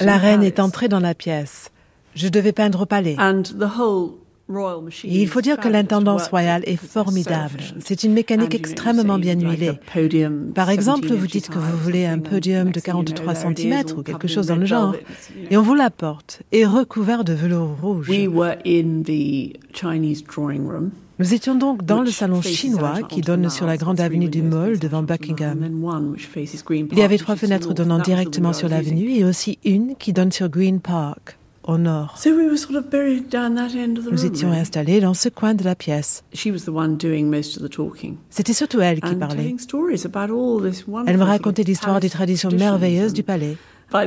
La reine est entrée dans la pièce. Je devais peindre au palais. Et il faut dire que l'intendance royale est formidable. C'est une mécanique extrêmement bien huilée. Par exemple, vous dites que vous voulez un podium de 43 cm ou quelque chose dans le genre, et on vous l'apporte, et recouvert de velours rouge. Nous étions donc dans le salon chinois qui donne sur la grande avenue du Mall devant Buckingham. Il y avait trois fenêtres donnant directement sur l'avenue et aussi une qui donne sur Green Park au nord. Nous étions installés dans ce coin de la pièce. C'était surtout elle qui parlait. Elle me racontait l'histoire des traditions merveilleuses du palais. À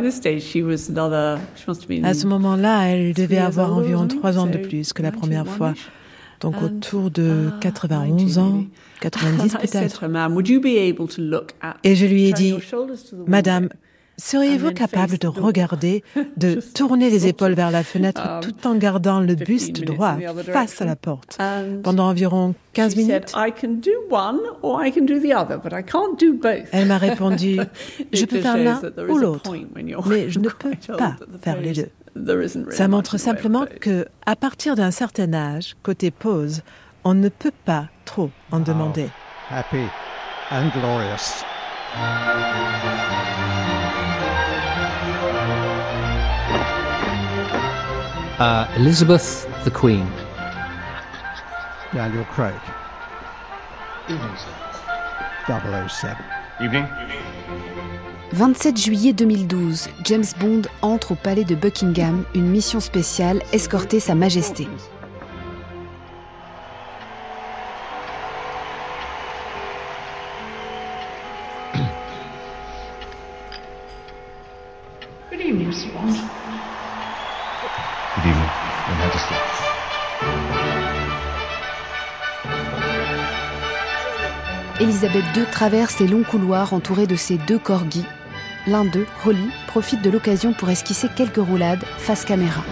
ce moment-là, elle devait avoir environ trois ans de plus que la première fois donc autour de 91 uh, ans, 90 peut-être. Et je lui ai dit, Madame, seriez-vous capable de regarder, de tourner les épaules vers la fenêtre um, tout en gardant le buste droit face à la porte? Pendant environ 15 minutes? Elle m'a répondu, je peux faire l'un ou l'autre, mais je ne peux pas faire les deux. Ça montre simplement que, à partir d'un certain âge, côté pause, on ne peut pas trop en demander. Happy and glorious. Uh, Elizabeth the Queen. Daniel Craig. Evening, sir. 007. Evening. 27 juillet 2012, James Bond entre au palais de Buckingham, une mission spéciale escorter Sa Majesté. Good evening, Mr. Bond. Good evening, Your Majesty. Elisabeth II traverse les longs couloirs entourés de ses deux corgis l'un d'eux, Holly, profite de l'occasion pour esquisser quelques roulades face caméra.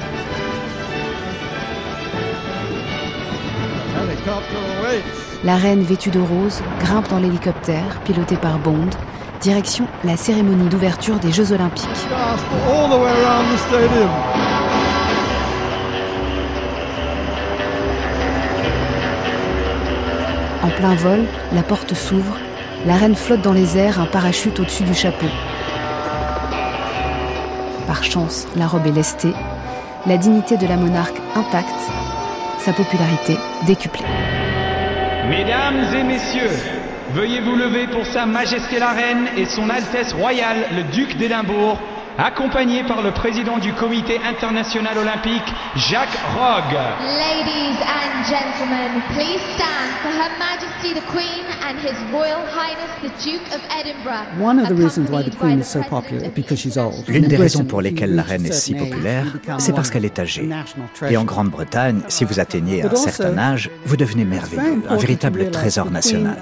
La reine vêtue de rose grimpe dans l'hélicoptère, piloté par Bond, direction la cérémonie d'ouverture des Jeux Olympiques. En plein vol, la porte s'ouvre, la reine flotte dans les airs, un parachute au-dessus du chapeau. Par chance, la robe est lestée, la dignité de la monarque intacte, sa popularité décuplée. Mesdames et messieurs, veuillez vous lever pour Sa Majesté la Reine et Son Altesse Royale le Duc d'Édimbourg, accompagné par le président du Comité international olympique, Jacques Rogge. Ladies and gentlemen, please stand for Her Majesty the Queen and His Royal Highness the Duke of Edinburgh. One of the reasons why the Queen is so popular is because she's old. L'une des raisons pour lesquelles la reine est si populaire, c'est parce qu'elle est âgée. Et en Grande-Bretagne, si vous atteignez un certain âge, vous devenez merveilleux, un véritable trésor national.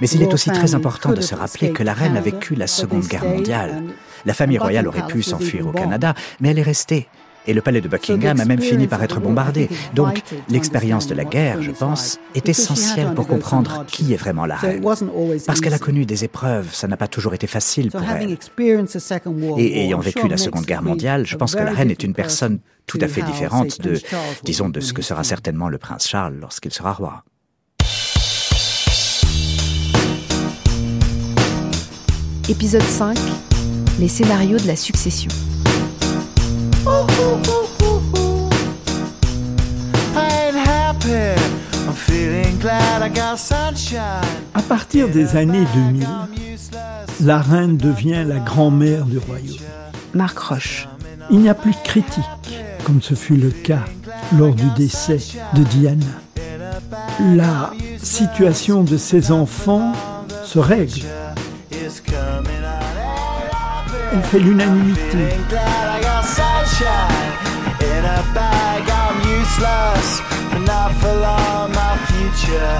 Mais il est aussi très important de se rappeler que la reine a vécu la Seconde Guerre mondiale. La famille royale aurait pu s'enfuir au Canada, mais elle est restée. Et le palais de Buckingham a même fini par être bombardé. Donc, l'expérience de la guerre, je pense, est essentielle pour comprendre qui est vraiment la reine. Parce qu'elle a connu des épreuves, ça n'a pas toujours été facile pour elle. Et ayant vécu la Seconde Guerre mondiale, je pense que la reine est une personne tout à fait différente de, disons, de ce que sera certainement le prince Charles lorsqu'il sera roi. Épisode 5 les scénarios de la succession. À partir des années 2000, la reine devient la grand-mère du royaume. Marc Roche. Il n'y a plus de critique, comme ce fut le cas lors du décès de Diana. La situation de ses enfants se règle elle fait l'unanimité. last, but not for long. My future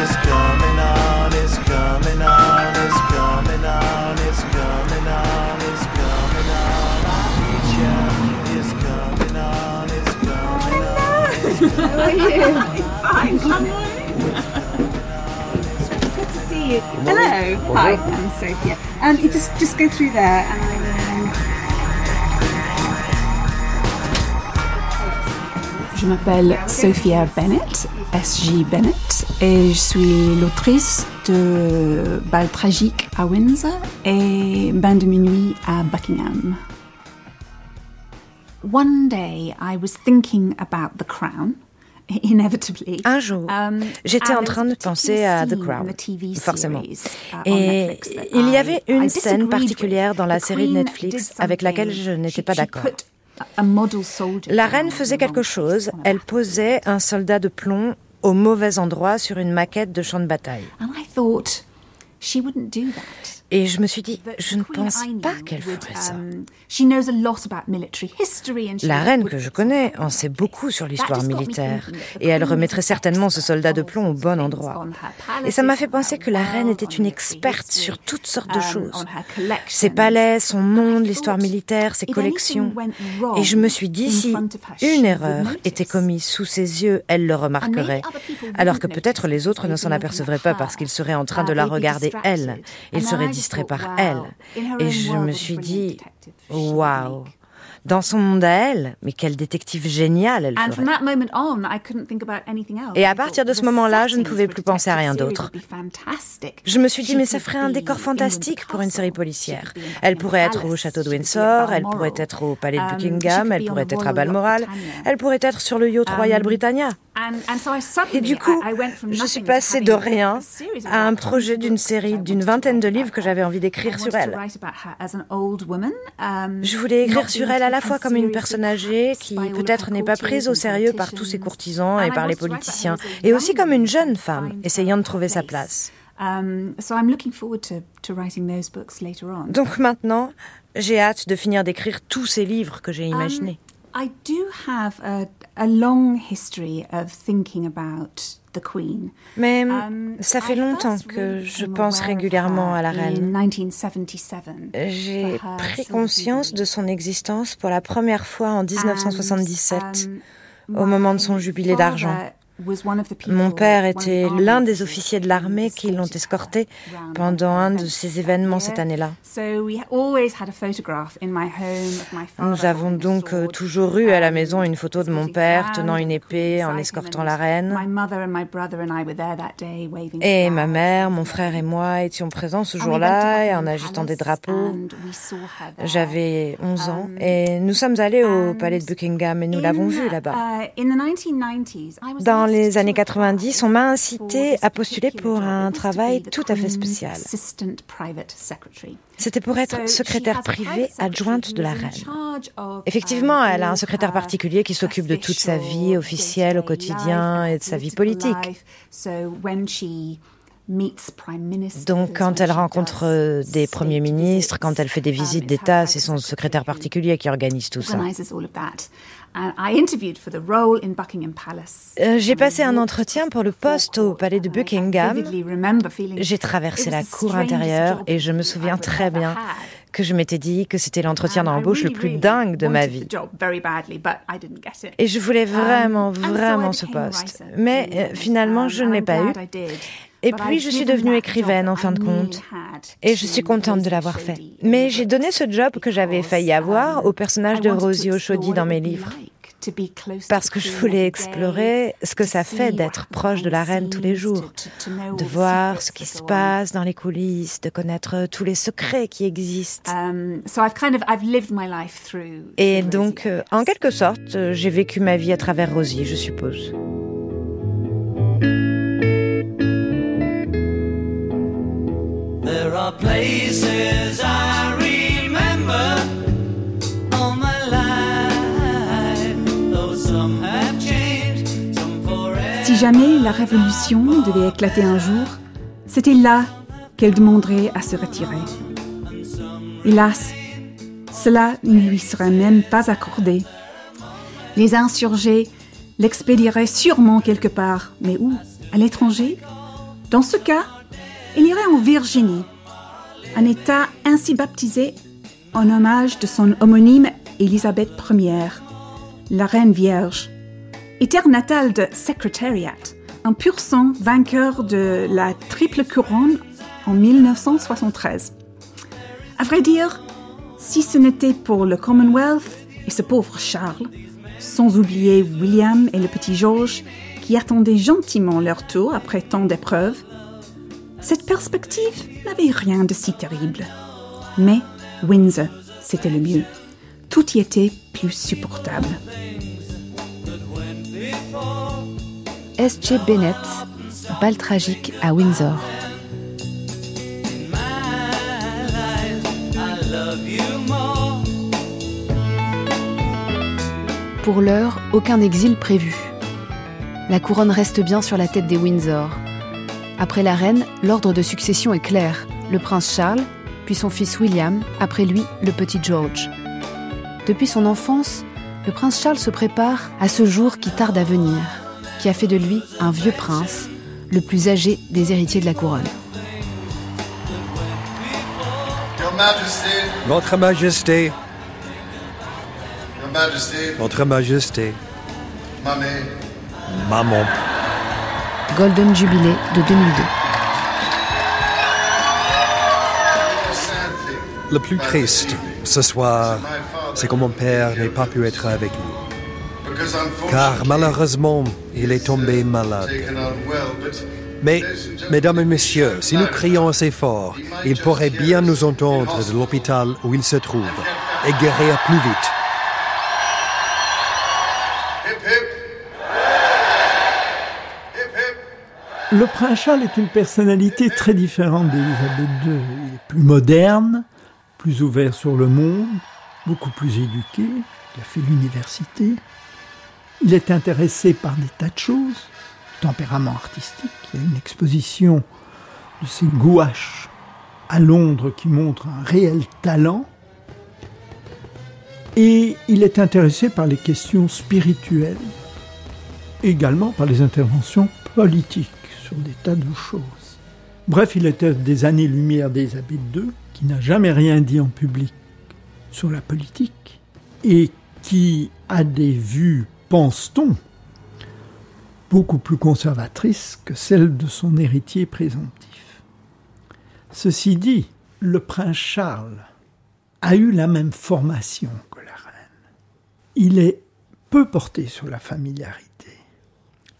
is coming on, it's coming on, it's coming on, it's coming on, it's coming on. My future is coming on, it's coming on. It's coming on. How are you? Fine, Good to see you. Hello. Hi, I'm Sophia. Um, you just just go through there and. Je m'appelle Sophia Bennett, SJ Bennett, et je suis l'autrice de Bal tragique à Windsor et Bain de minuit à Buckingham. One day I was thinking about the crown. Un jour, um, j'étais en train de penser à The Crown, forcément. Uh, Et il y avait une scène particulière dans la série de Netflix avec laquelle je n'étais pas d'accord. La reine faisait quelque chose, elle posait un soldat de plomb au mauvais endroit sur une maquette de champ de bataille. Et je me suis dit, je ne pense pas qu'elle ferait ça. Um, la reine que je connais en sait beaucoup sur l'histoire militaire, et elle remettrait certainement ce soldat de plomb au bon endroit. Et ça m'a fait penser que la reine était une experte sur toutes sortes de um, choses. Ses palais, son monde, l'histoire militaire, ses collections. Et je me suis dit, si une erreur était commise sous ses yeux, elle le remarquerait, alors que peut-être les autres ne s'en apercevraient pas parce qu'ils seraient en train de la regarder elle. Ils seraient distrait par elle. Et je me suis dit, waouh, dans son monde à elle, mais quel détective génial elle ferait. Et à partir de ce moment-là, je ne pouvais plus penser à rien d'autre. Je me suis dit, mais ça ferait un décor fantastique pour une série policière. Elle pourrait être au château de Windsor, elle pourrait être au palais de um, Buckingham, elle pourrait être à Balmoral, elle pourrait être sur le yacht Royal um, Britannia. Et du coup, je suis passée de rien à un projet d'une série d'une vingtaine de livres que j'avais envie d'écrire sur elle. Um, je voulais écrire sur elle à la fois comme une personne âgée qui peut-être n'est pas prise au sérieux par tous ses courtisans et par les politiciens, et aussi comme une jeune femme essayant de trouver sa place. Um, Donc maintenant, j'ai hâte de finir d'écrire tous ces livres que j'ai imaginés. I do have a, a long history of thinking about the Queen. Mais um, ça fait longtemps que je pense régulièrement à la reine. J'ai pris conscience de son existence pour la première fois en 1977, um, au moment de son jubilé d'argent. Mon père était l'un des officiers de l'armée qui l'ont escorté pendant un de ces événements cette année-là. Nous avons donc euh, toujours eu à la maison une photo de mon père tenant une épée en escortant la reine. Et ma mère, mon frère et moi étions présents ce jour-là en agitant des drapeaux. J'avais 11 ans um, et nous sommes allés au palais de Buckingham et nous l'avons vu là-bas. Uh, Dans les années 90, on m'a incité à postuler pour un travail tout à fait spécial. C'était pour être secrétaire privée adjointe de la reine. Effectivement, elle a un secrétaire particulier qui s'occupe de toute sa vie officielle au quotidien et de sa vie politique. Donc quand elle rencontre des premiers ministres, quand elle fait des visites d'État, c'est son secrétaire particulier qui organise tout ça. Euh, j'ai passé un entretien pour le poste au palais de Buckingham. J'ai traversé la cour intérieure et je me souviens très bien que je m'étais dit que c'était l'entretien d'embauche le plus dingue de ma vie. Et je voulais um, vraiment, vraiment ce poste. Mais euh, finalement, je ne l'ai pas eu. Et puis, je suis devenue écrivaine en fin de compte. Et je suis contente de l'avoir fait. Mais j'ai donné ce job que j'avais failli avoir au personnage de Rosie O'Chaudie dans mes livres. Parce que je voulais explorer ce que ça fait d'être proche de la reine tous les jours, de voir ce qui se passe dans les coulisses, de connaître tous les secrets qui existent. Et donc, euh, en quelque sorte, j'ai vécu ma vie à travers Rosie, je suppose. Si jamais la révolution devait éclater un jour, c'était là qu'elle demanderait à se retirer. Hélas, cela ne lui serait même pas accordé. Les insurgés l'expédieraient sûrement quelque part, mais où? À l'étranger? Dans ce cas, il irait en Virginie, un État ainsi baptisé en hommage de son homonyme Élisabeth Ier, la Reine Vierge, et terre natale de Secretariat, un pur sang vainqueur de la triple couronne en 1973. À vrai dire, si ce n'était pour le Commonwealth et ce pauvre Charles, sans oublier William et le petit George, qui attendaient gentiment leur tour après tant d'épreuves, cette perspective n'avait rien de si terrible. Mais Windsor, c'était le mieux. Tout y était plus supportable. S.J. Bennett, Bal tragique à Windsor. Pour l'heure, aucun exil prévu. La couronne reste bien sur la tête des Windsor. Après la reine, l'ordre de succession est clair. Le prince Charles, puis son fils William, après lui le petit George. Depuis son enfance, le prince Charles se prépare à ce jour qui tarde à venir, qui a fait de lui un vieux prince, le plus âgé des héritiers de la couronne. Votre Majesté, votre Majesté. Maman. Golden Jubilé de 2002. Le plus triste ce soir, c'est que mon père n'ait pas pu être avec nous. Car malheureusement, il est tombé malade. Mais, mesdames et messieurs, si nous crions assez fort, il pourrait bien nous entendre de l'hôpital où il se trouve et guérir plus vite. Le prince Charles est une personnalité très différente d'Élisabeth II. Il est plus moderne, plus ouvert sur le monde, beaucoup plus éduqué. Il a fait l'université. Il est intéressé par des tas de choses. Tempérament artistique. Il y a une exposition de ses gouaches à Londres qui montre un réel talent. Et il est intéressé par les questions spirituelles, également par les interventions politiques des tas de choses. Bref, il était des années-lumière d'Elisabeth II, qui n'a jamais rien dit en public sur la politique, et qui a des vues, pense-t-on, beaucoup plus conservatrices que celles de son héritier présomptif. Ceci dit, le prince Charles a eu la même formation que la reine. Il est peu porté sur la familiarité.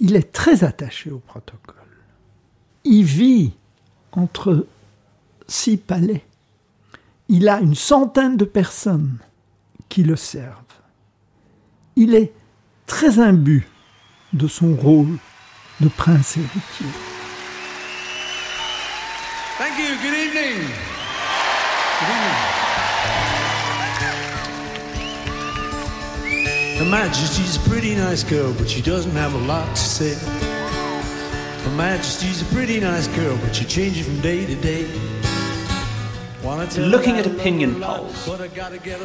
Il est très attaché au protocole. Il vit entre six palais. Il a une centaine de personnes qui le servent. Il est très imbu de son rôle de prince héritier. Thank you. Good evening. Good evening. Her Majesty's a pretty nice girl, but she doesn't have a lot to say. Majesty's a pretty nice girl, but she changes from day to day. Looking at opinion polls,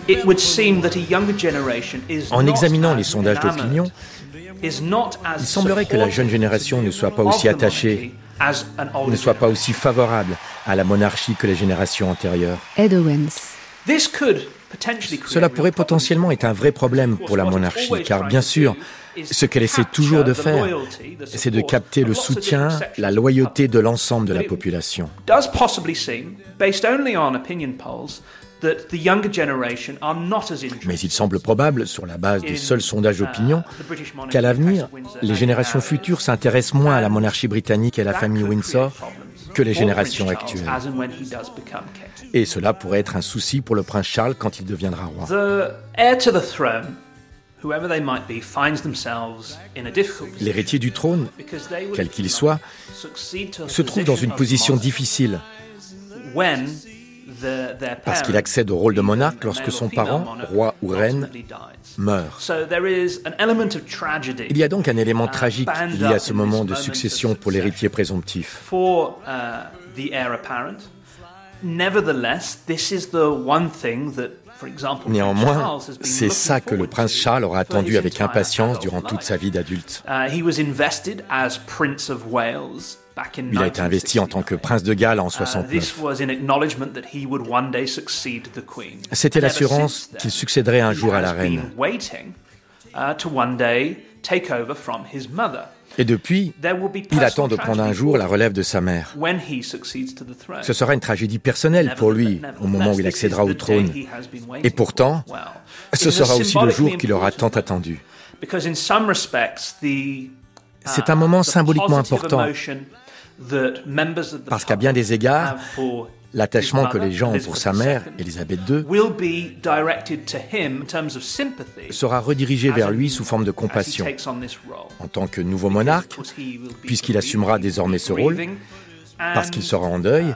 it would seem that a younger generation is En examinant les sondages d'opinion, il semblerait que la jeune génération ne soit pas aussi attachée, ne soit pas aussi favorable à la monarchie que les générations antérieures. Ed Owens. Cela pourrait potentiellement être un vrai problème pour la monarchie, car bien sûr, ce qu'elle essaie toujours de faire, c'est de capter le soutien, la loyauté de l'ensemble de la population. Mais il semble probable, sur la base des seuls sondages d'opinion, qu'à l'avenir, les générations futures s'intéressent moins à la monarchie britannique et à la famille Windsor que les générations actuelles. Et cela pourrait être un souci pour le prince Charles quand il deviendra roi. L'héritier du trône, quel qu'il soit, se trouve dans une position difficile. Parce qu'il accède au rôle de monarque lorsque son parent, roi ou reine, meurt. Il y a donc un élément tragique lié à ce moment de succession pour l'héritier présomptif. Néanmoins, c'est ça que le prince Charles aura attendu avec impatience durant toute sa vie d'adulte. Uh, Il a été investi en tant que prince de Galles en 69. Uh, C'était l'assurance qu'il succéderait un jour à la reine. Et depuis, il attend de prendre un jour la relève de sa mère. Ce sera une tragédie personnelle pour lui au moment où il accédera au trône. Et pourtant, ce sera aussi le jour qu'il aura tant attendu. C'est un moment symboliquement important parce qu'à bien des égards, L'attachement que les gens ont pour sa mère, Élisabeth II, sera redirigé vers lui sous forme de compassion. En tant que nouveau monarque, puisqu'il assumera désormais ce rôle, parce qu'il sera en deuil,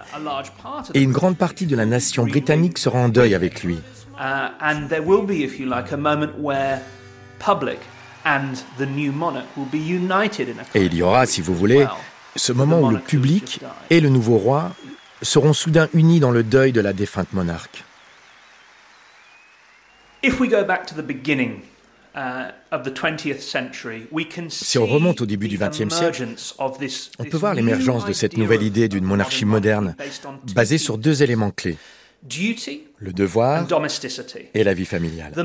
et une grande partie de la nation britannique sera en deuil avec lui. Et il y aura, si vous voulez, ce moment où le public et le nouveau roi seront soudain unis dans le deuil de la défunte monarque. Si on remonte au début du XXe siècle, on peut voir l'émergence de cette nouvelle idée d'une monarchie moderne basée sur deux éléments clés le devoir et la vie familiale. Le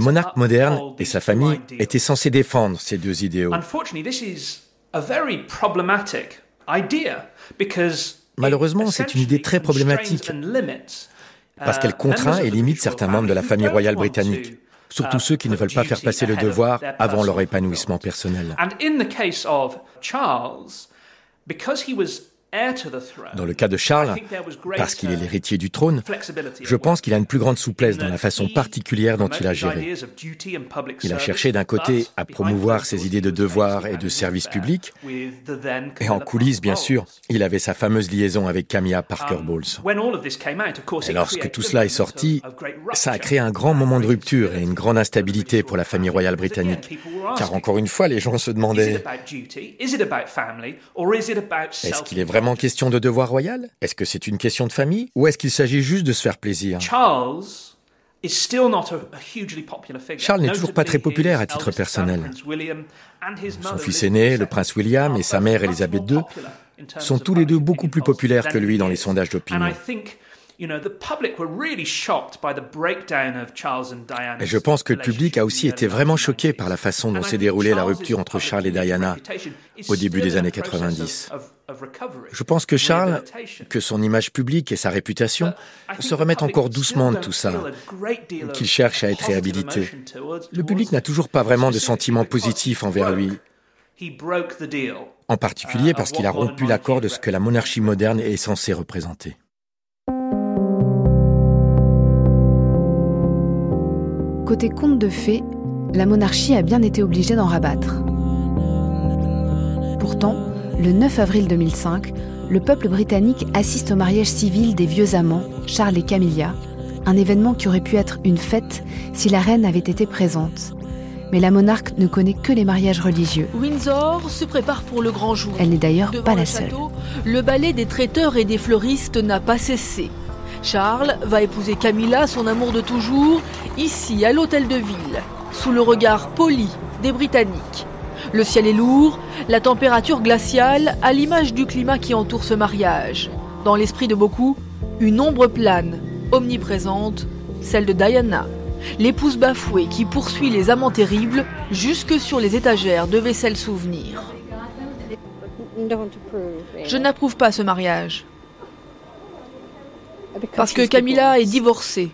monarque moderne et sa famille étaient censés défendre ces deux idéaux. Malheureusement, c'est une idée très problématique parce qu'elle uh, contraint et limite certains membres de la famille royale britannique, surtout uh, ceux qui ne veulent pas faire passer le devoir avant leur épanouissement personnel. Dans le cas de Charles, parce qu'il est l'héritier du trône, je pense qu'il a une plus grande souplesse dans la façon particulière dont il a géré. Il a cherché d'un côté à promouvoir ses idées de devoir et de service public, et en coulisses, bien sûr, il avait sa fameuse liaison avec Camilla Parker Bowles. Et lorsque tout cela est sorti, ça a créé un grand moment de rupture et une grande instabilité pour la famille royale britannique. Car encore une fois, les gens se demandaient, est-ce qu'il est vraiment question de devoir royal? Est-ce que c'est une question de famille? Ou est-ce qu'il s'agit juste de se faire plaisir? Charles n'est toujours pas très populaire à titre personnel. Son fils aîné, le prince William, et sa mère, Elisabeth II, sont tous les deux beaucoup plus populaires que lui dans les sondages d'opinion. Et je pense que le public a aussi été vraiment choqué par la façon dont s'est déroulée la rupture entre Charles et Diana au début des années 90. Je pense que Charles, que son image publique et sa réputation se remettent encore doucement de tout ça, qu'il cherche à être réhabilité. Le public n'a toujours pas vraiment de sentiments positifs envers lui. En particulier parce qu'il a rompu l'accord de ce que la monarchie moderne est censée représenter. Côté conte de fées, la monarchie a bien été obligée d'en rabattre. Pourtant, le 9 avril 2005, le peuple britannique assiste au mariage civil des vieux amants, Charles et Camilla, un événement qui aurait pu être une fête si la reine avait été présente. Mais la monarque ne connaît que les mariages religieux. Windsor se prépare pour le grand jour. Elle n'est d'ailleurs pas la seule. le ballet des traiteurs et des fleuristes n'a pas cessé. Charles va épouser Camilla, son amour de toujours, ici à l'hôtel de ville, sous le regard poli des Britanniques. Le ciel est lourd, la température glaciale, à l'image du climat qui entoure ce mariage. Dans l'esprit de beaucoup, une ombre plane, omniprésente, celle de Diana, l'épouse bafouée qui poursuit les amants terribles jusque sur les étagères de vaisselle souvenir. Je n'approuve pas ce mariage. Parce que Camilla est divorcée.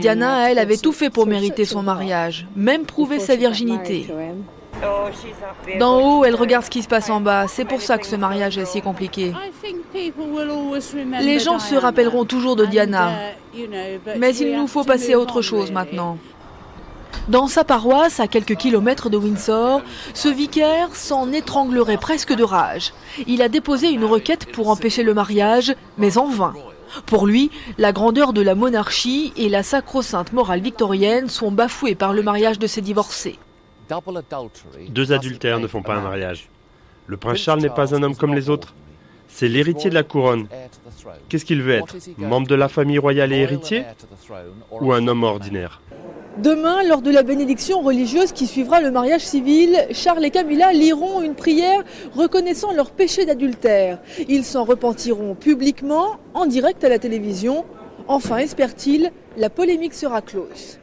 Diana, elle, avait tout fait pour mériter son mariage, même prouver sa virginité. D'en haut, elle regarde ce qui se passe en bas. C'est pour ça que ce mariage est si compliqué. Les gens se rappelleront toujours de Diana. Mais il nous faut passer à autre chose maintenant. Dans sa paroisse, à quelques kilomètres de Windsor, ce vicaire s'en étranglerait presque de rage. Il a déposé une requête pour empêcher le mariage, mais en vain. Pour lui, la grandeur de la monarchie et la sacro-sainte morale victorienne sont bafouées par le mariage de ces divorcés. Deux adultères ne font pas un mariage. Le prince Charles n'est pas un homme comme les autres. C'est l'héritier de la couronne. Qu'est-ce qu'il veut être? Membre de la famille royale et héritier? Ou un homme ordinaire? Demain, lors de la bénédiction religieuse qui suivra le mariage civil, Charles et Camilla liront une prière reconnaissant leur péché d'adultère. Ils s'en repentiront publiquement, en direct à la télévision. Enfin, espère-t-il, la polémique sera close.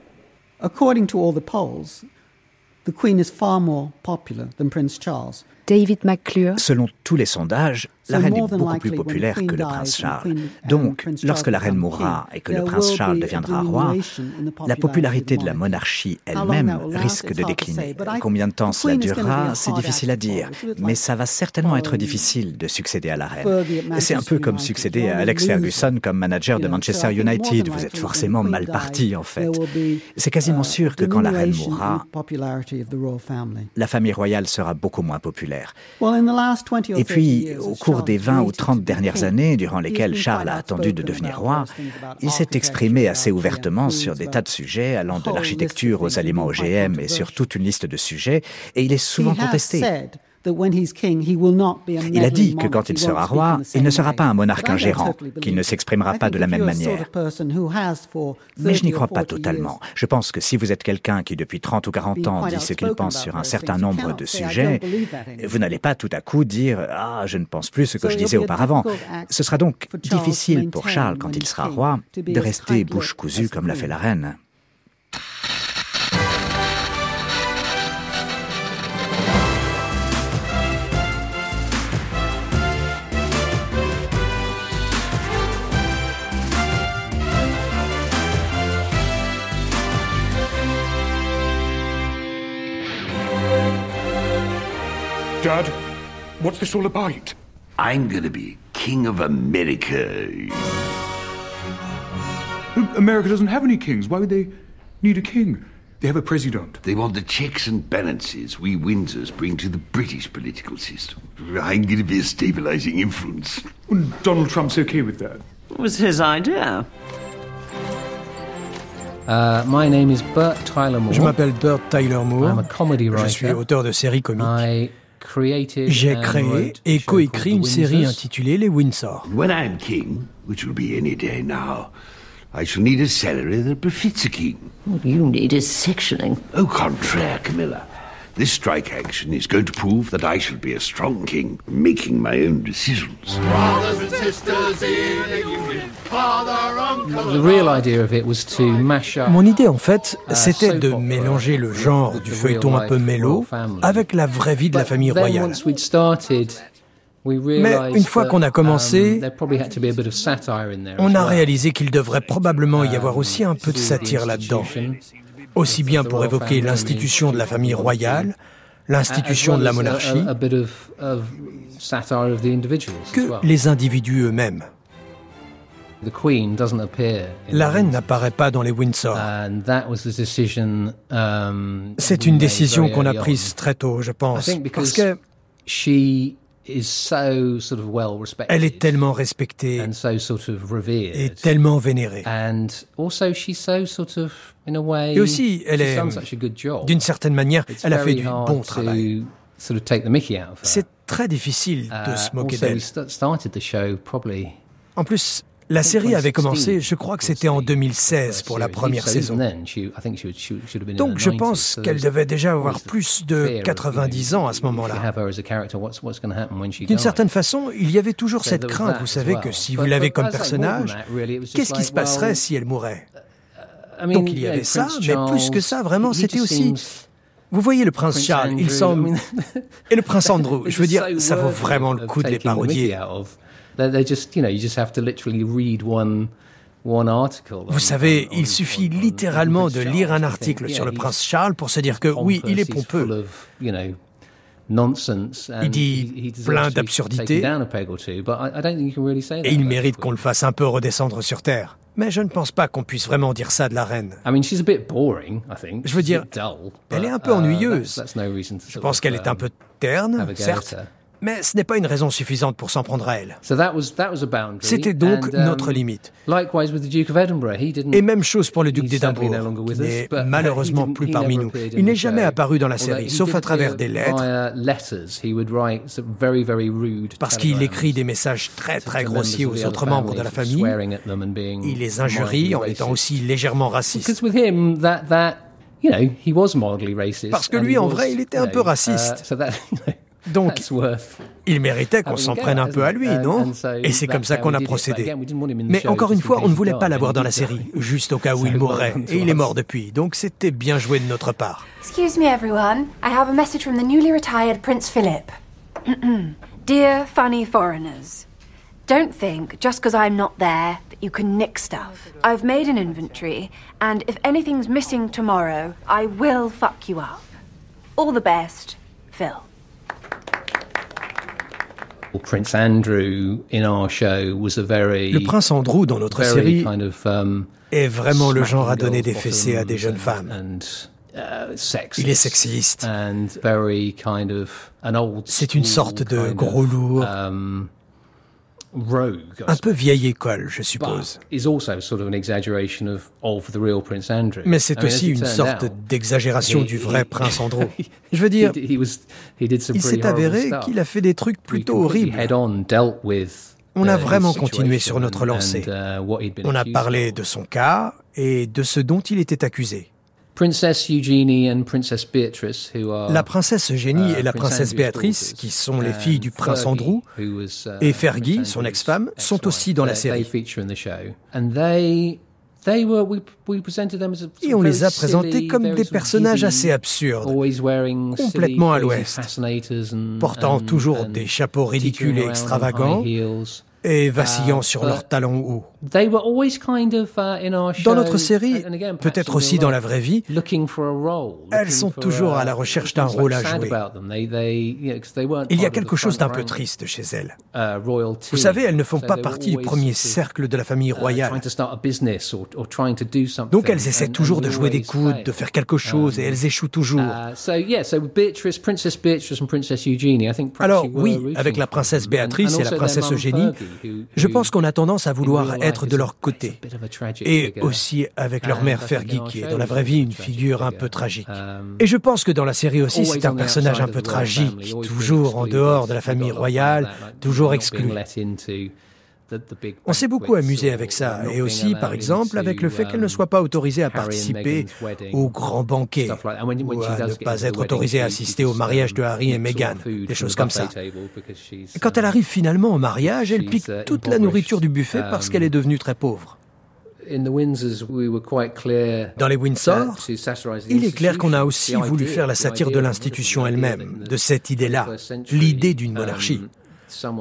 The Queen is far more popular than Prince Charles. David McClure. Selon tous les sondages, la reine est beaucoup plus populaire que le prince Charles. Donc, lorsque la reine mourra et que le prince Charles deviendra roi, la popularité de la monarchie elle-même risque de décliner. Combien de temps cela durera, c'est difficile à dire, mais ça va certainement être difficile de succéder à la reine. C'est un peu comme succéder à Alex Ferguson comme manager de Manchester United. Vous êtes forcément mal parti, en fait. C'est quasiment sûr que quand la reine mourra, la famille royale sera beaucoup moins populaire. Et puis, au cours des 20 ou 30 dernières années durant lesquelles Charles a attendu de devenir roi, il s'est exprimé assez ouvertement sur des tas de sujets allant de l'architecture aux aliments OGM et sur toute une liste de sujets, et il est souvent contesté. Il a dit que quand il sera roi, il ne sera pas un monarque ingérant, qu'il ne s'exprimera pas de la même manière. Mais je n'y crois pas totalement. Je pense que si vous êtes quelqu'un qui depuis 30 ou 40 ans dit ce qu'il pense sur un certain nombre de sujets, vous n'allez pas tout à coup dire ⁇ Ah, je ne pense plus ce que je disais auparavant ⁇ Ce sera donc difficile pour Charles, quand il sera roi, de rester bouche cousue comme l'a fait la reine. Dad, what's this all about? I'm gonna be King of America. America doesn't have any kings. Why would they need a king? They have a president. They want the checks and balances we Windsors bring to the British political system. I'm going to be a stabilizing influence. And Donald Trump's okay with that? It was his idea. Uh, my name is Bert Tyler Moore. Je m'appelle Bert Tyler Moore. I'm a comedy writer. Je suis auteur de séries comiques. I J'ai créé et coécrit une série intitulée Les Windsor. When I'm king, which will be any day now, I shall need a salary that befits a king. What you need is sectioning. Au contraire, Camilla. This strike action is going to prove that I shall be a strong king, making my own decisions. Brothers and sisters in a union, father, uncle, the real idea of it was to mash up, Mon idée, en fait, c'était de mélanger le genre du feuilleton un peu mélo avec la vraie vie de la famille royale. Mais une fois qu'on a commencé, on a réalisé qu'il devrait probablement y avoir aussi un peu de satire là-dedans aussi bien pour évoquer l'institution de la famille royale, l'institution de la monarchie, que les individus eux-mêmes. La reine n'apparaît pas dans les Windsor. Um, C'est une décision qu'on a prise très tôt, je pense, parce que elle est tellement respectée et tellement vénérée. Et aussi, elle est, d'une certaine manière, elle a fait du bon travail. C'est très difficile de se uh, moquer d'elle. En plus, la série avait commencé, je crois que c'était en 2016 pour la première saison. Donc je pense qu'elle devait déjà avoir plus de 90 ans à ce moment-là. D'une certaine façon, il y avait toujours cette crainte, vous savez, que si vous l'avez comme personnage, qu'est-ce qui se passerait si elle mourait? Donc il y avait ça, mais plus que ça, vraiment, c'était aussi... Vous voyez le prince Charles, il semble... Et le prince Andrew, je veux dire, ça vaut vraiment le coup de les parodier. Vous savez, il suffit littéralement de lire un article sur le prince Charles pour se dire que oui, il est pompeux. Il dit plein d'absurdités et il mérite qu'on le fasse un peu redescendre sur Terre. Mais je ne pense pas qu'on puisse vraiment dire ça de la reine. Je veux dire, elle est un peu uh, ennuyeuse. Je pense qu'elle est un peu terne, certes, mais ce n'est pas une raison suffisante pour s'en prendre à elle. C'était donc notre limite. Et même chose pour le duc d'Édimbourg, qui n'est malheureusement plus parmi nous. Il n'est jamais apparu dans la série, sauf à travers des lettres, parce qu'il écrit des messages très très grossiers aux autres membres de la famille. Il les injurie en étant aussi légèrement raciste. Parce que lui, en vrai, il était un peu raciste. Donc, Il méritait qu'on s'en prenne un peu à lui, non Et c'est comme ça qu'on a procédé. Mais encore une fois, on ne voulait pas l'avoir dans la série, juste au cas où il mourrait. Et il est mort depuis, donc c'était bien joué de notre part. Excuse me, everyone. I have a message from the newly retired Prince Philip. Dear funny foreigners, don't think just because I'm not there that you can nick stuff. I've made an inventory, and if anything's missing tomorrow, I will fuck you up. All the best, Phil. Prince Andrew in our show was a very, le prince Andrew dans notre série kind of, um, est vraiment le genre à donner des fessées à des jeunes femmes. And, uh, Il est sexiste. And very kind of an old C'est une sorte de gros lourd. Um, un peu vieille école, je suppose. Mais c'est aussi une sorte d'exagération du vrai prince Andrew. Je veux dire, il s'est avéré qu'il a fait des trucs plutôt horribles. On a uh, vraiment continué sur notre lancée. Uh, On a parlé de son cas et de ce dont il était accusé. La princesse Eugénie uh, et la princesse Béatrice, qui sont les filles du prince Andrew, uh, et Fergie, son ex-femme, sont aussi dans la série. Et on les a présentés comme des personnages assez absurdes, complètement à l'ouest, portant toujours des chapeaux ridicules et extravagants, et vacillant sur uh, leurs talons hauts. Uh, dans notre série, peut-être aussi dans la vraie vie, elles sont toujours à la recherche d'un rôle à jouer. Il y a quelque chose d'un peu triste chez elles. Uh, Vous savez, elles ne font pas partie du premier cercle de la famille royale. Donc elles essaient toujours de jouer des coudes, de faire quelque chose, et elles échouent toujours. Alors oui, avec la princesse Béatrice et la princesse Eugénie, je pense qu'on a tendance à vouloir être de leur côté. Et aussi avec leur mère Fergie, qui est dans la vraie vie une figure un peu tragique. Et je pense que dans la série aussi, c'est un personnage un peu tragique, toujours en dehors de la famille royale, toujours exclu. On s'est beaucoup amusé avec ça, et aussi, par exemple, avec le fait qu'elle ne soit pas autorisée à participer au grand banquet, ou à ne pas être autorisée à assister au mariage de Harry et Meghan, des choses comme ça. Et quand elle arrive finalement au mariage, elle pique toute la nourriture du buffet parce qu'elle est devenue très pauvre. Dans les Windsor, il est clair qu'on a aussi voulu faire la satire de l'institution elle-même, de cette idée-là, l'idée d'une monarchie.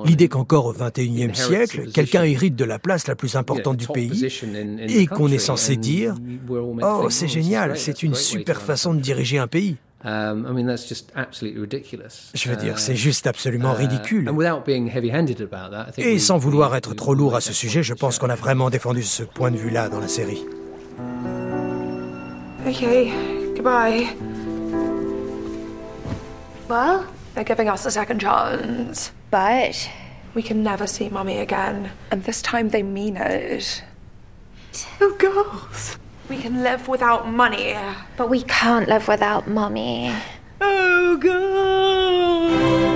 L'idée qu'encore au XXIe siècle, quelqu'un hérite de la place la plus importante du pays et qu'on est censé dire ⁇ Oh, c'est génial, c'est une super façon de diriger un pays um, Je veux dire, c'est juste absolument uh, ridicule. Et sans vouloir être trop lourd à ce sujet, je pense qu'on a vraiment défendu ce point de vue-là dans la série. Ok, goodbye. Well, they're giving us a second chance. But we can never see Mummy again. And this time they mean it. Oh, girls. We can live without money. But we can't live without Mummy. Oh, girls.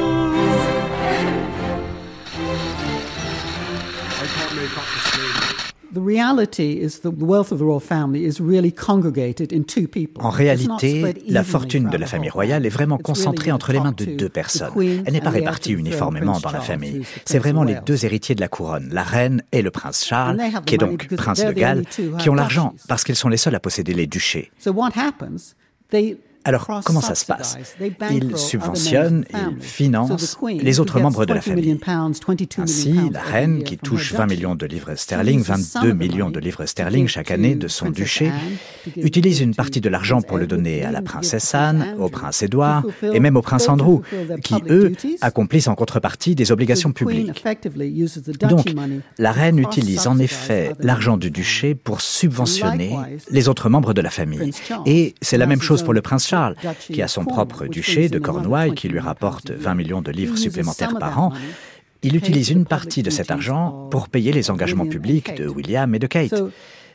En réalité, la fortune de la famille royale est vraiment concentrée entre les mains de deux personnes. Elle n'est pas répartie uniformément dans la famille. C'est vraiment les deux héritiers de la couronne, la reine et le prince Charles, qui est donc prince de Galles, qui ont l'argent parce qu'ils sont les seuls à posséder les duchés. Alors, comment ça se passe Ils subventionnent, ils financent les autres membres de la famille. Ainsi, la reine, qui touche 20 millions de livres sterling, 22 millions de livres sterling chaque année de son duché, utilise une partie de l'argent pour le donner à la princesse Anne, au prince Édouard et même au prince Andrew, qui, eux, accomplissent en contrepartie des obligations publiques. Donc, la reine utilise en effet l'argent du duché pour subventionner les autres membres de la famille. Et c'est la même chose pour le prince Charles qui a son propre duché de Cornouailles qui lui rapporte 20 millions de livres supplémentaires par an, il utilise une partie de cet argent pour payer les engagements publics de William et de Kate.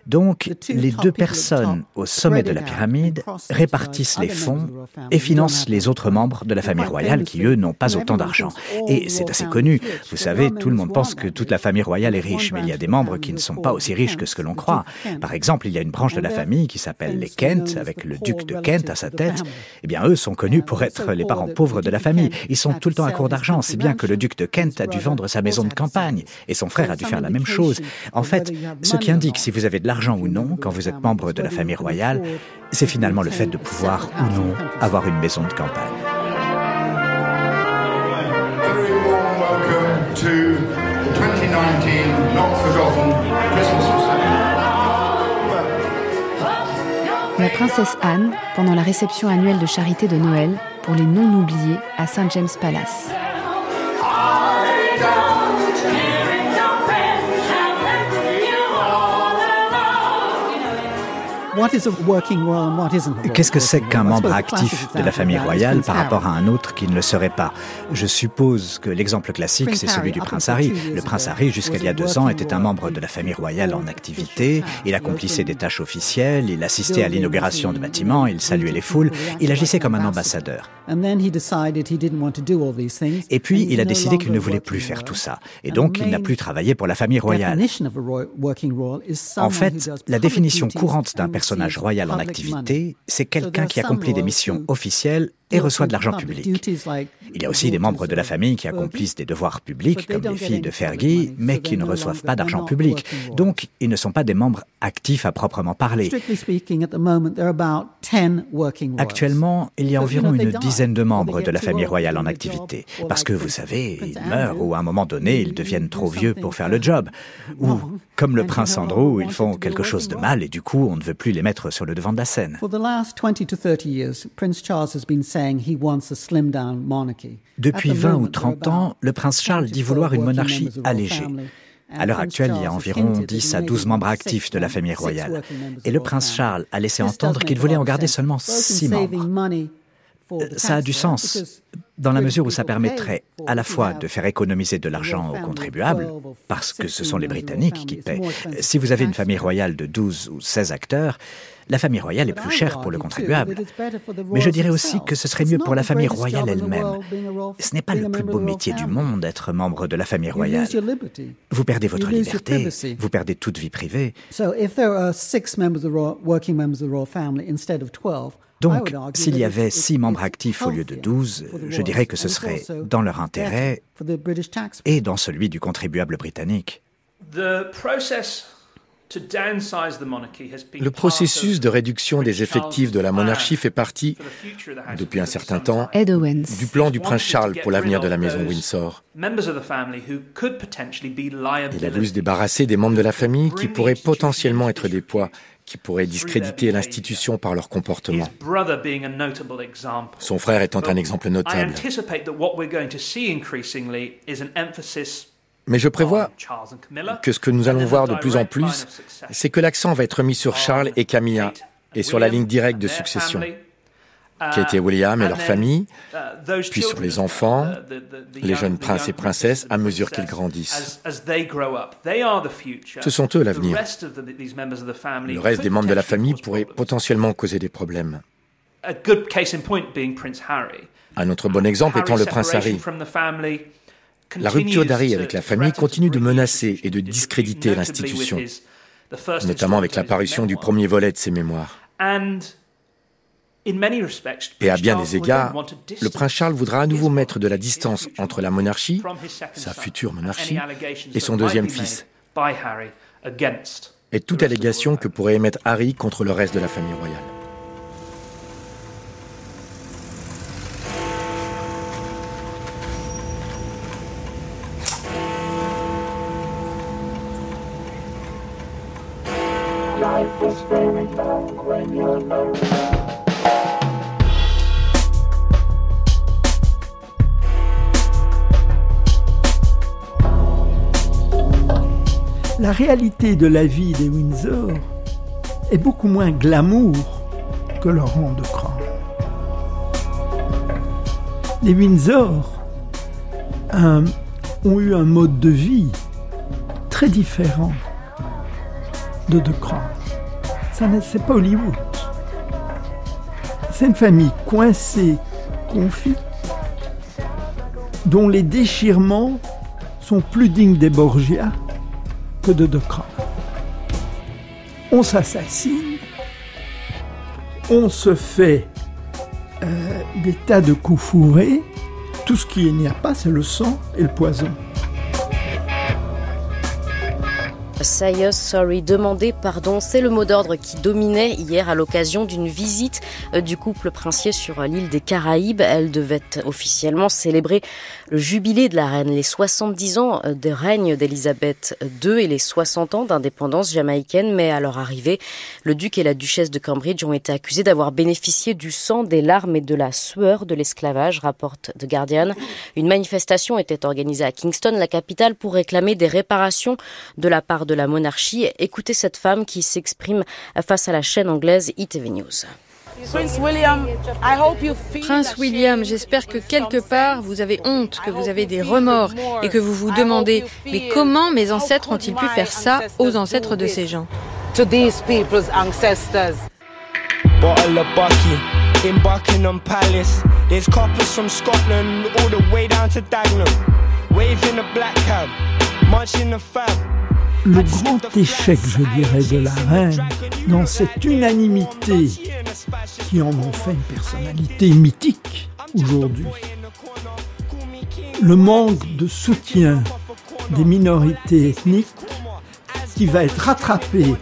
Donc, les deux personnes au sommet de la pyramide répartissent les fonds et financent les autres membres de la famille royale qui, eux, n'ont pas autant d'argent. Et c'est assez connu. Vous savez, tout le monde pense que toute la famille royale est riche, mais il y a des membres qui ne sont pas aussi riches que ce que l'on croit. Par exemple, il y a une branche de la famille qui s'appelle les Kent, avec le duc de Kent à sa tête. Eh bien, eux sont connus pour être les parents pauvres de la famille. Ils sont tout le temps à court d'argent, si bien que le duc de Kent a dû vendre sa maison de campagne, et son frère a dû faire la même chose. En fait, ce qui indique si vous avez de l'argent ou non quand vous êtes membre de la famille royale, c'est finalement le fait de pouvoir ou non avoir une maison de campagne. La princesse Anne pendant la réception annuelle de charité de Noël pour les non-oubliés à St. James Palace. Qu'est-ce que c'est qu'un membre actif de la famille royale par rapport à un autre qui ne le serait pas Je suppose que l'exemple classique, c'est celui du prince Harry. Le prince Harry, jusqu'à il y a deux ans, était un membre de la famille royale en activité. Il accomplissait des tâches officielles, il assistait à l'inauguration de bâtiments, il saluait les foules, il agissait comme un ambassadeur. Et puis, il a décidé qu'il ne voulait plus faire tout ça. Et donc, il n'a plus travaillé pour la famille royale. En fait, la définition courante d'un personnage royal en activité, c'est quelqu'un qui accomplit des missions officielles et reçoit de l'argent public. Il y a aussi des membres de la famille qui accomplissent des devoirs publics, comme les filles de Fergie, mais qui ne reçoivent pas d'argent public. Donc, ils ne sont pas des membres actifs à proprement parler. Actuellement, il y a environ une dizaine de membres de la famille royale en activité. Parce que, vous savez, ils meurent ou à un moment donné, ils deviennent trop vieux pour faire le job. Ou, comme le prince Andrew, ils font quelque chose de mal et du coup, on ne veut plus les mettre sur le devant de la scène. Depuis 20 ou 30 ans, le prince Charles dit vouloir une monarchie allégée. À l'heure actuelle, il y a environ 10 à 12 membres actifs de la famille royale. Et le prince Charles a laissé entendre qu'il voulait en garder seulement 6 membres. Ça a du sens dans la mesure où ça permettrait à la fois de faire économiser de l'argent aux contribuables, parce que ce sont les Britanniques qui paient. Si vous avez une famille royale de 12 ou 16 acteurs, la famille royale est plus chère pour le contribuable. Mais je dirais aussi que ce serait mieux pour la famille royale elle-même. Ce n'est pas le plus beau métier du monde d'être membre de la famille royale. Vous perdez votre liberté, vous perdez toute vie privée. Donc, s'il y avait six membres actifs au lieu de douze, je dirais que ce serait dans leur intérêt et dans celui du contribuable britannique. Le processus de réduction des effectifs de la monarchie fait partie, depuis un certain temps, du plan du prince Charles pour l'avenir de la maison Windsor. Il a voulu se débarrasser des membres de la famille qui pourraient potentiellement être des poids qui pourraient discréditer l'institution par leur comportement. Son frère étant un exemple notable. Mais je prévois que ce que nous allons voir de plus en plus, c'est que l'accent va être mis sur Charles et Camilla et sur la ligne directe de succession. Kate et William et leur famille, puis sur les enfants, les jeunes princes et princesses à mesure qu'ils grandissent. Ce sont eux l'avenir. Le reste des membres de la famille pourrait potentiellement causer des problèmes. Un autre bon exemple étant le prince Harry. La rupture d'Harry avec la famille continue de menacer et de discréditer l'institution, notamment avec l'apparition du premier volet de ses mémoires. Et à bien des égards, le prince Charles voudra à nouveau mettre de la distance entre la monarchie, sa future monarchie, et son deuxième fils, et toute allégation que pourrait émettre Harry contre le reste de la famille royale. Réalité de la vie des Windsor est beaucoup moins glamour que leur rang de. Les Windsor ont eu un mode de vie très différent de De Croix. Ça, c'est pas Hollywood. C'est une famille coincée, confite, dont les déchirements sont plus dignes des Borgia de De Croix. On s'assassine, on se fait euh, des tas de coups fourrés, tout ce qu'il n'y a pas, c'est le sang et le poison. Say sorry, demander pardon, c'est le mot d'ordre qui dominait hier à l'occasion d'une visite euh, du couple princier sur l'île des Caraïbes. Elle devait officiellement célébrer le jubilé de la reine, les 70 ans euh, de règne d'Élisabeth II et les 60 ans d'indépendance jamaïcaine. Mais à leur arrivée, le duc et la duchesse de Cambridge ont été accusés d'avoir bénéficié du sang, des larmes et de la sueur de l'esclavage, rapporte The Guardian. Une manifestation était organisée à Kingston, la capitale, pour réclamer des réparations de la part de la monarchie. Écoutez cette femme qui s'exprime face à la chaîne anglaise ITV News. Prince William, j'espère que quelque part vous avez honte, que vous avez des remords et que vous vous demandez mais comment mes ancêtres ont-ils pu faire ça aux ancêtres de ces gens? Le grand échec, je dirais, de la reine, dans cette unanimité qui en ont fait une personnalité mythique aujourd'hui, le manque de soutien des minorités ethniques qui va être rattrapé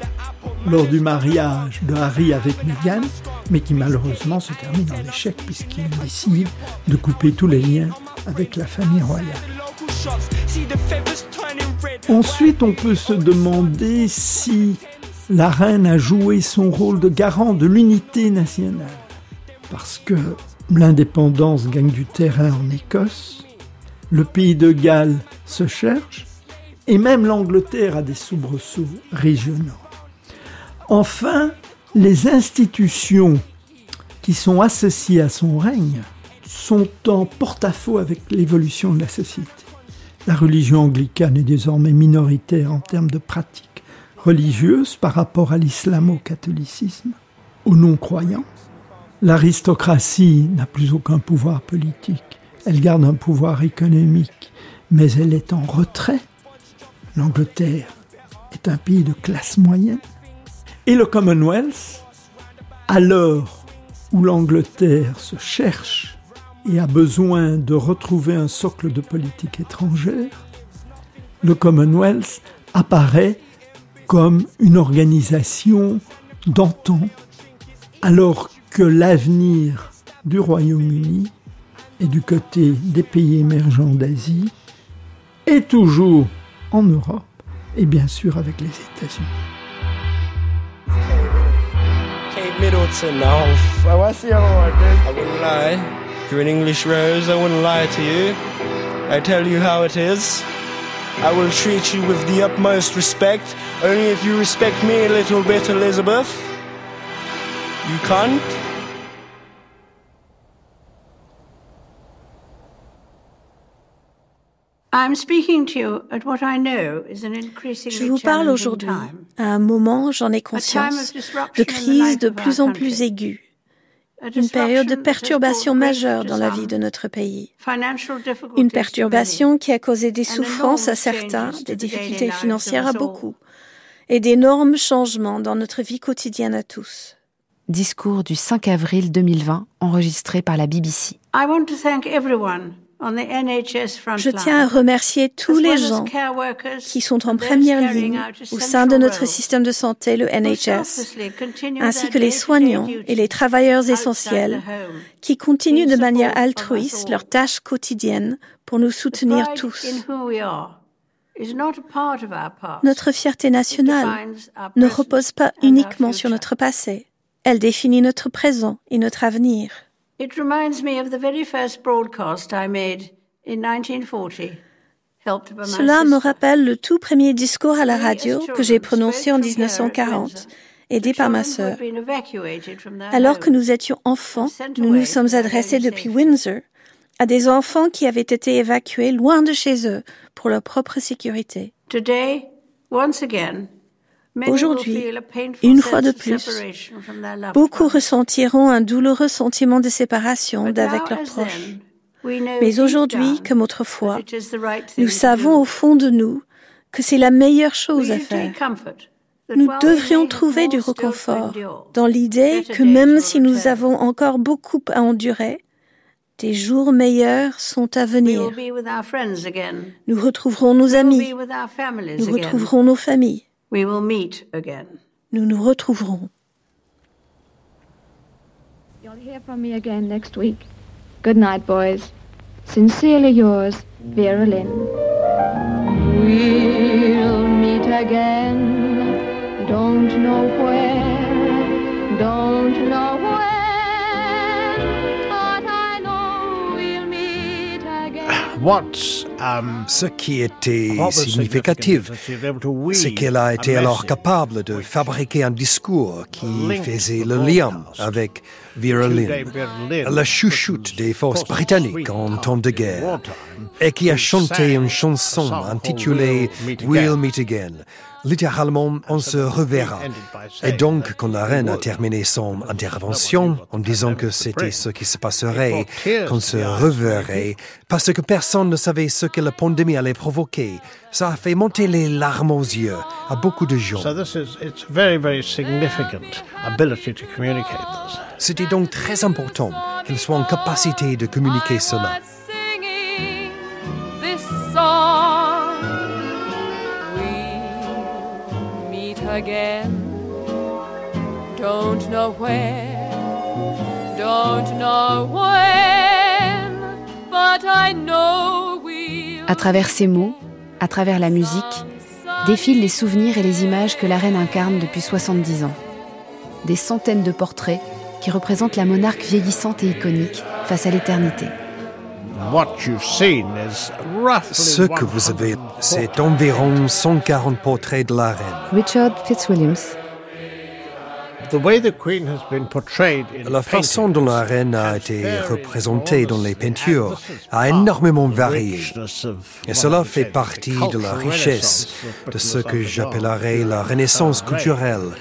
lors du mariage de Harry avec Meghan, mais qui malheureusement se termine en échec puisqu'il décide de couper tous les liens avec la famille royale. Ensuite, on peut se demander si la reine a joué son rôle de garant de l'unité nationale. Parce que l'indépendance gagne du terrain en Écosse, le pays de Galles se cherche, et même l'Angleterre a des soubresauts régionaux. Enfin, les institutions qui sont associées à son règne sont en porte-à-faux avec l'évolution de la société. La religion anglicane est désormais minoritaire en termes de pratiques religieuses par rapport à l'islamo-catholicisme, aux non-croyants. L'aristocratie n'a plus aucun pouvoir politique. Elle garde un pouvoir économique, mais elle est en retrait. L'Angleterre est un pays de classe moyenne. Et le Commonwealth, à l'heure où l'Angleterre se cherche et a besoin de retrouver un socle de politique étrangère, le Commonwealth apparaît comme une organisation d'antan, alors que l'avenir du Royaume-Uni et du côté des pays émergents d'Asie est toujours en Europe et bien sûr avec les États-Unis. Kate Middleton, voici I wouldn't lie. You're an English rose, I wouldn't lie to you. I tell you how it is. I will treat you with the utmost respect, only if you respect me a little bit, Elizabeth. You can't? I am speaking to you at what I know is an increasingly challenging time. Je vous parle aujourd'hui à un moment, j'en ai conscience, de crise de plus en plus aiguë une période de perturbation majeure dans la vie de notre pays. Une perturbation qui a causé des souffrances à certains, des difficultés financières à beaucoup, et d'énormes changements dans notre vie quotidienne à tous. Discours du 5 avril 2020 enregistré par la BBC. Je tiens à remercier tous les gens qui sont en première ligne au sein de notre système de santé, le NHS, ainsi que les soignants et les travailleurs essentiels qui continuent de manière altruiste leurs tâches quotidiennes pour nous soutenir tous. Notre fierté nationale ne repose pas uniquement sur notre passé, elle définit notre présent et notre avenir. It reminds me of the very first broadcast I made in 1940. Cela me rappelle le tout premier discours à la radio que j'ai prononcé en 1940, aidé par ma sœur. Alors que nous étions enfants, nous nous sommes adressés depuis Windsor à des enfants qui avaient été évacués loin de chez eux pour leur propre sécurité. Aujourd'hui, une fois de plus, beaucoup ressentiront un douloureux sentiment de séparation d'avec leurs proches. Mais aujourd'hui, comme autrefois, nous savons au fond de nous que c'est la meilleure chose à faire. Nous devrions trouver du réconfort dans l'idée que même si nous avons encore beaucoup à endurer, des jours meilleurs sont à venir. Nous retrouverons nos amis. Nous retrouverons nos familles. Nous nous retrouverons. You'll hear from me again next week. Good night, boys. Sincerely yours, Vera Lynn. We'll meet again. Don't know where, don't know Ce qui était significatif, c'est qu'elle a été alors capable de fabriquer un discours qui faisait le lien avec Vera Lynn, la chouchoute des forces britanniques en temps de guerre, et qui a chanté une chanson intitulée We'll Meet Again, Littéralement, on se reverra. Et donc, quand la reine a terminé son intervention en disant que c'était ce qui se passerait, qu'on se reverrait, parce que personne ne savait ce que la pandémie allait provoquer, ça a fait monter les larmes aux yeux à beaucoup de gens. C'était donc très important qu'elle soit en capacité de communiquer cela. Again. Don't know where, don't know when, but I know we'll À travers ces mots, à travers la musique, défilent les souvenirs et les images que la reine incarne depuis 70 ans. Des centaines de portraits qui représentent la monarque vieillissante et iconique face à l'éternité. Ce que vous avez, c'est environ 140 portraits de la reine. Richard Fitzwilliams. La façon dont la reine a été représentée dans les peintures a énormément varié. Et cela fait partie de la richesse de ce que j'appellerais la renaissance culturelle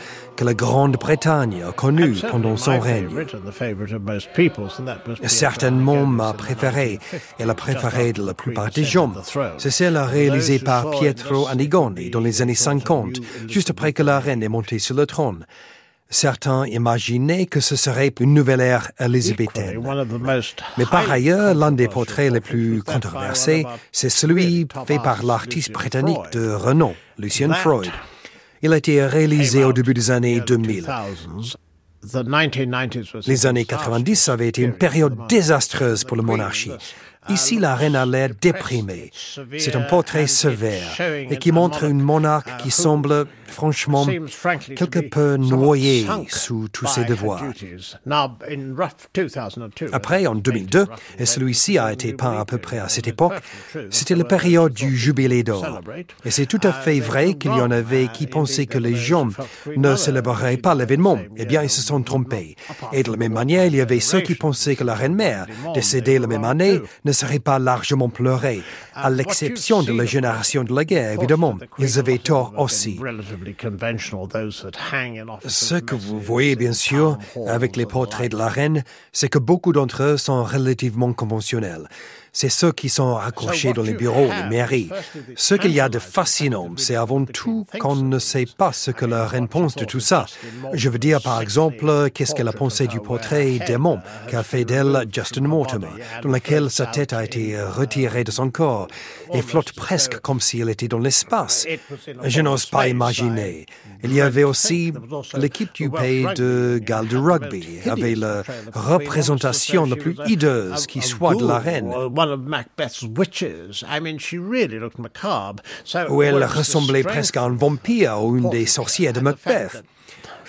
que la Grande-Bretagne a connu pendant son règne. Certainement ma préférée et la préférée de la plupart des gens, c'est celle réalisée par Pietro Anigoni dans les années 50, juste après que la reine est montée sur le trône. Certains imaginaient que ce serait une nouvelle ère élisabéthaine. Mais par ailleurs, l'un des portraits les plus controversés, c'est celui fait par l'artiste britannique de renom, Lucien Freud. Il a été réalisé au début des années 2000. Les années 90 avaient été une période désastreuse pour la monarchie. Ici, la reine a l'air déprimée. C'est un portrait sévère et qui montre une monarque qui semble, franchement, quelque peu noyée sous tous ses devoirs. Après, en 2002, et celui-ci a été peint à peu près à cette époque, c'était la période du jubilé d'or. Et c'est tout à fait vrai qu'il y en avait qui pensaient que les gens ne célébreraient pas l'événement. Eh bien, ils se sont trompés. Et de la même manière, il y avait ceux qui pensaient que la reine-mère, décédée la même année, serait pas largement pleuré, à l'exception de la génération de la guerre, évidemment. Ils avaient tort aussi. Ce que vous voyez, bien sûr, avec les portraits de la reine, c'est que beaucoup d'entre eux sont relativement conventionnels c'est ceux qui sont accrochés dans les bureaux, les mairies. Ce qu'il y a de fascinant, c'est avant tout qu'on ne sait pas ce que la reine pense de tout ça. Je veux dire, par exemple, qu'est-ce qu'elle a pensé du portrait d'aimant qu'a fait d'elle Justin Mortimer, dans lequel sa tête a été retirée de son corps et flotte presque comme si elle était dans l'espace. Je n'ose pas imaginer. Il y avait aussi l'équipe du pays de Galles de rugby, avec la représentation la plus hideuse qui soit de la reine. Où elle ressemblait presque à un vampire ou une des sorcières de Macbeth.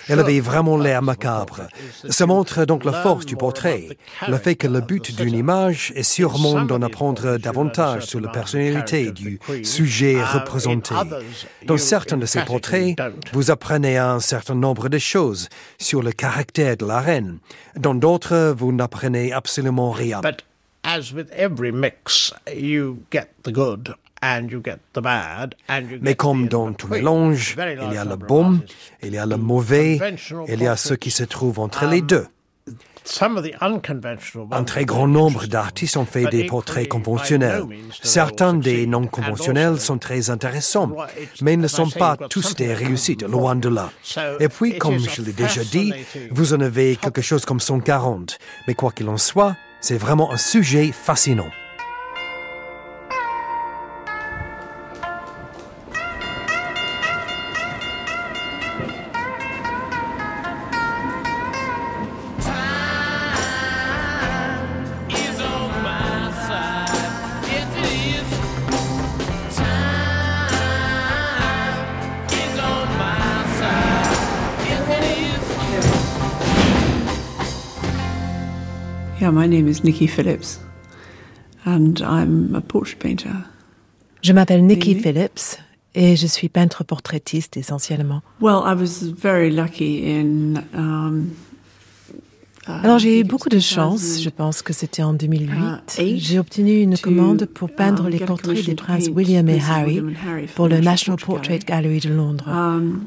Elle avait vraiment l'air macabre. Ça montre donc la force du portrait, le fait que le but d'une image est sûrement d'en apprendre davantage sur la personnalité du sujet représenté. Dans certains de ces portraits, vous apprenez un certain nombre de choses sur le caractère de la reine. Dans d'autres, vous n'apprenez absolument rien. Mais comme dans tout mélange, il y a le bon, il y a le mauvais, il y a ce qui se trouve entre les deux. Un très grand nombre d'artistes ont fait des portraits conventionnels. Certains des non conventionnels sont très intéressants, mais ne sont pas tous des réussites, loin de là. Et puis, comme je l'ai déjà dit, vous en avez quelque chose comme 140. Mais quoi qu'il en soit, c'est vraiment un sujet fascinant. My name is Nikki Phillips, and I'm a portrait painter. Je m'appelle Nikki Phillips et je suis peintre portraitiste essentiellement. Well, I was very lucky in. Um, uh, Alors j'ai eu beaucoup de chance, je pense que c'était en 2008. J'ai obtenu une commande pour peindre um, les portraits des princes William et Harry pour le National Portrait Gallery de Londres. Um,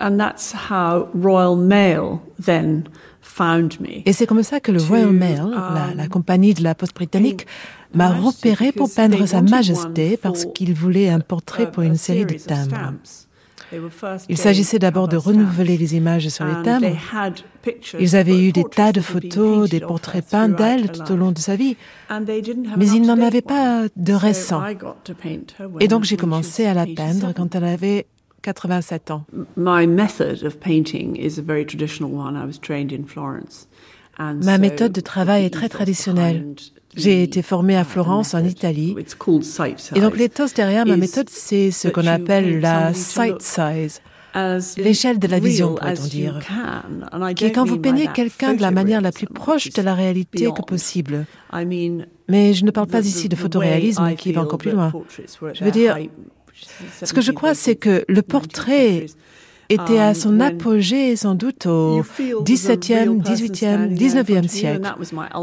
and that's how Royal Mail then et c'est comme ça que le Royal Mail, la, compagnie de la poste britannique, m'a repéré pour peindre Sa Majesté parce qu'il voulait un portrait pour une série de timbres. Il s'agissait d'abord de renouveler les images sur les timbres. Ils avaient eu des tas de photos, des portraits peints d'elle tout au long de sa vie, mais ils n'en avaient pas de récents. Et donc j'ai commencé à la peindre quand elle avait 87 ans. Ma méthode de travail est très traditionnelle. J'ai été formée à Florence, en Italie. Et donc l'éthos derrière ma méthode, c'est ce qu'on appelle la sight size. L'échelle de la vision, pourrait-on dire, qui est quand vous peignez quelqu'un de la manière la plus proche de la réalité que possible. Mais je ne parle pas ici de photoréalisme qui va encore plus loin. Je veux dire, ce que je crois, c'est que le portrait était à son apogée sans doute au XVIIe, XVIIIe, XIXe siècle.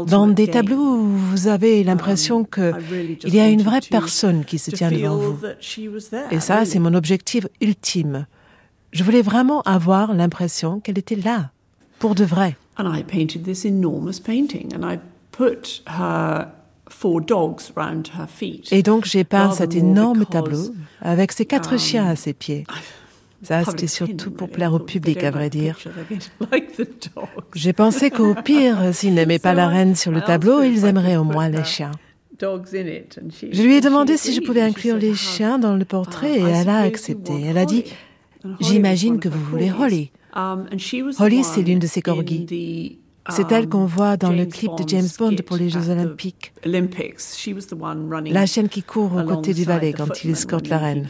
Dans des tableaux où vous avez l'impression qu'il y a une vraie personne qui se tient devant vous. Et ça, c'est mon objectif ultime. Je voulais vraiment avoir l'impression qu'elle était là, pour de vrai. Et donc j'ai peint cet énorme tableau avec ses quatre um, chiens à ses pieds. Ça, c'était surtout pour plaire au public, à vrai dire. J'ai pensé qu'au pire, s'ils n'aimaient pas la reine sur le tableau, ils aimeraient au moins les chiens. Je lui ai demandé si je pouvais inclure les chiens dans le portrait et elle a accepté. Elle a dit, j'imagine que vous voulez Holly. Um, Holly, c'est l'une de ses corgis. C'est elle qu'on voit dans le clip de James Bond pour les Jeux Olympiques. La chienne qui court aux côtés du valet quand il escorte la reine.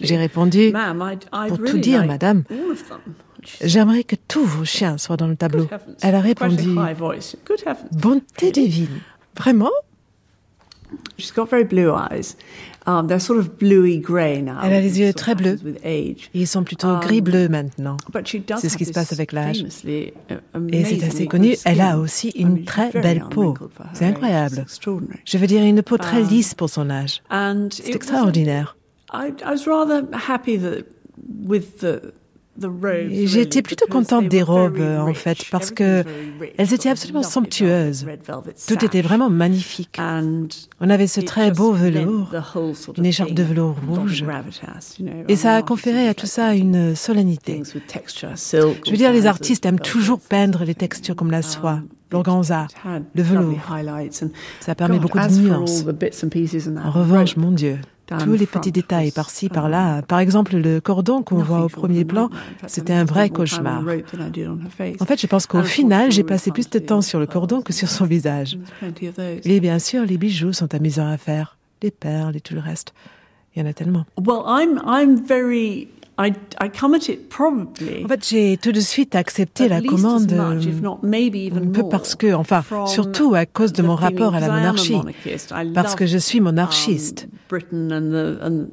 J'ai répondu, pour tout dire, madame, j'aimerais que tous vos chiens soient dans le tableau. Elle a répondu, bonté divine, vraiment? Um, Elle a les yeux très bleus. Ils sont plutôt um, gris-bleu maintenant. C'est ce qui se passe avec l'âge. Et c'est assez connu, elle a aussi une très belle peau. C'est incroyable. Je veux dire, une peau très um, lisse pour son âge. C'est extraordinaire. J'étais plutôt contente des robes, en fait, parce que elles étaient absolument somptueuses. Tout était vraiment magnifique. On avait ce très beau velours, une écharpe de velours rouge, et ça a conféré à tout ça une solennité. Je veux dire, les artistes aiment toujours peindre les textures comme la soie, l'organza, le velours. Ça permet beaucoup de nuances. En revanche, mon Dieu, tous les petits détails par-ci, par-là. Par exemple, le cordon qu'on voit au premier plan, c'était un vrai cauchemar. En fait, je pense qu'au final, j'ai passé plus de temps sur le cordon que sur son visage. Et bien sûr, les bijoux sont amusants à faire. Les perles et tout le reste. Il y en a tellement. En fait, j'ai tout de suite accepté la commande, un peu parce que, enfin, surtout à cause de mon rapport à la monarchie, parce que je suis monarchiste. Um,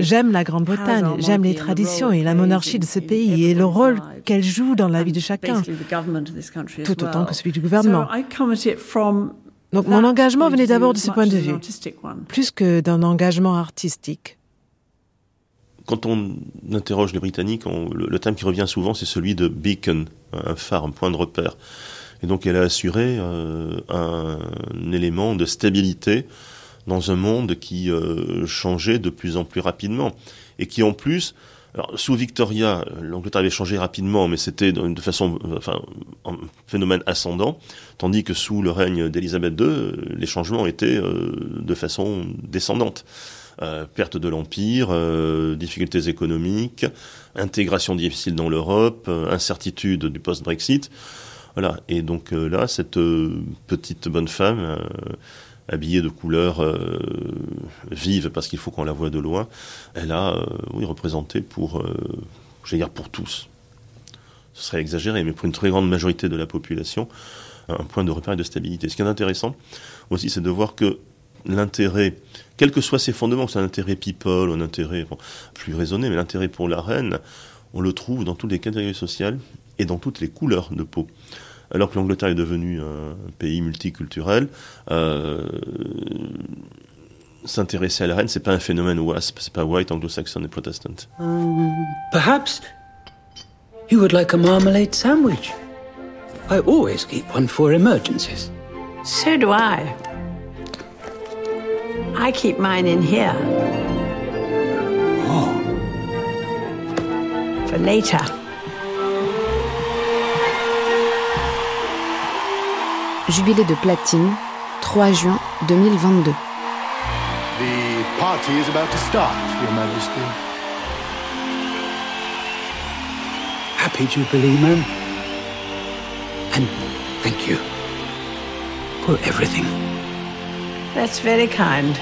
j'aime la Grande-Bretagne, j'aime les traditions et la monarchie de ce pays et le rôle qu'elle joue dans la vie de chacun, tout autant que celui du gouvernement. Donc mon engagement venait d'abord de ce point de vue, plus que d'un engagement artistique. Quand on interroge les Britanniques, le, thème qui revient souvent, c'est celui de beacon, un phare, un point de repère. Et donc elle a assuré euh, un, élément de stabilité dans un monde qui euh, changeait de plus en plus rapidement et qui en plus sous Victoria, l'Angleterre avait changé rapidement, mais c'était de façon, enfin, un phénomène ascendant, tandis que sous le règne d'Élisabeth II, les changements étaient euh, de façon descendante. Euh, perte de l'empire, euh, difficultés économiques, intégration difficile dans l'Europe, incertitude du post-Brexit. Voilà. Et donc là, cette petite bonne femme habillée de couleurs euh, vives parce qu'il faut qu'on la voit de loin, elle a, euh, oui, représenté pour, euh, je dire pour tous. Ce serait exagéré, mais pour une très grande majorité de la population, un point de repère et de stabilité. Ce qui est intéressant aussi, c'est de voir que l'intérêt, quels que soient ses fondements, c'est un intérêt people, un intérêt plus raisonné, mais l'intérêt pour la reine, on le trouve dans toutes les catégories sociales et dans toutes les couleurs de peau alors que l'Angleterre est devenue un pays multiculturel, euh, s'intéresser à la reine, c'est pas un phénomène WASP, c'est pas white, anglo-saxon et protestant. Um, perhaps you would like a marmalade sandwich. I always keep one for emergencies. So do I. I keep mine in here. Oh. For later. Jubilé de platine, 3 juin 2022. The party is about to start, Your Majesty. Happy Jubilee, ma'am. And thank you for everything. That's very kind.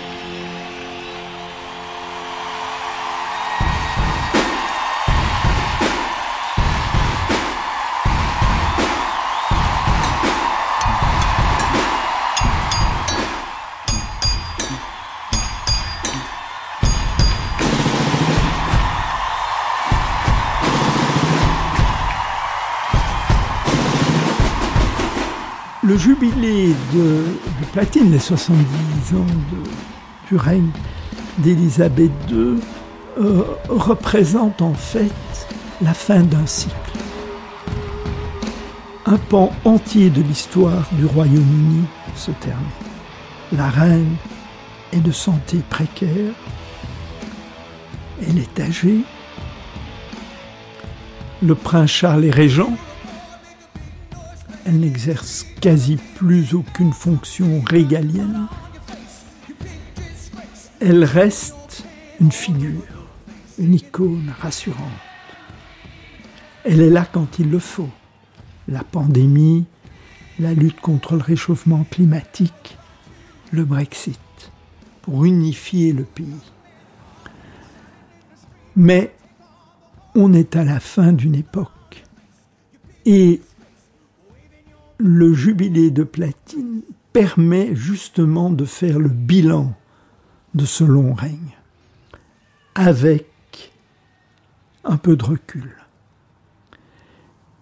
le jubilé de, platine, les 70 ans du règne d'Élisabeth II, euh, représente en fait la fin d'un cycle. Un pan entier de l'histoire du Royaume-Uni se termine. La reine est de santé précaire, elle est âgée, le prince Charles est régent, elle n'exerce quasi plus aucune fonction régalienne. Elle reste une figure, une icône rassurante. Elle est là quand il le faut. La pandémie, la lutte contre le réchauffement climatique, le Brexit, pour unifier le pays. Mais on est à la fin d'une époque. Et le jubilé de platine permet justement de faire le bilan de ce long règne avec un peu de recul.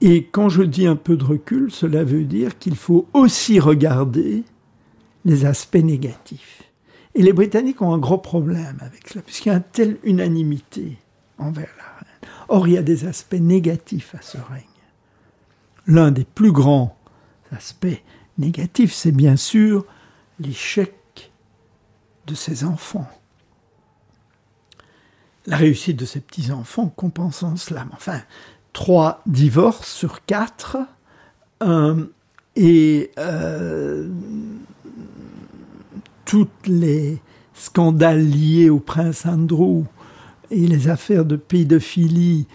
Et quand je dis un peu de recul, cela veut dire qu'il faut aussi regarder les aspects négatifs. Et les Britanniques ont un gros problème avec cela, puisqu'il y a une telle unanimité envers la reine. Or, il y a des aspects négatifs à ce règne. L'un des plus grands L'aspect négatif, c'est bien sûr l'échec de ses enfants. La réussite de ses petits-enfants compense en cela. Enfin, trois divorces sur quatre et euh, tous les scandales liés au prince Andrew et les affaires de pédophilie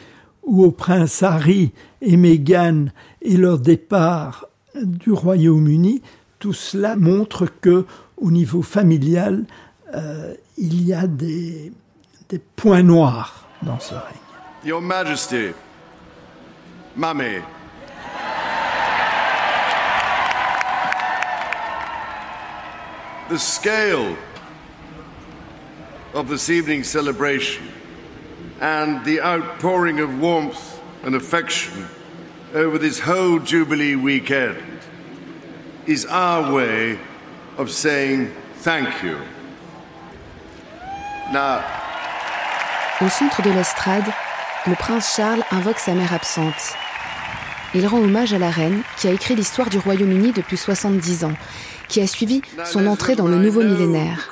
ou au prince Harry et Meghan et leur départ du Royaume-Uni, tout cela montre que au niveau familial, euh, il y a des, points noirs dans ce règne. Your Majesty, Mummy. The scale of this evening's celebration and the outpouring of warmth and affection over this whole Jubilee weekend is our way of saying thank you. Now, Au centre de l'estrade, le prince Charles invoque sa mère absente. Il rend hommage à la reine qui a écrit l'histoire du Royaume-Uni depuis 70 ans, qui a suivi son entrée dans le nouveau millénaire.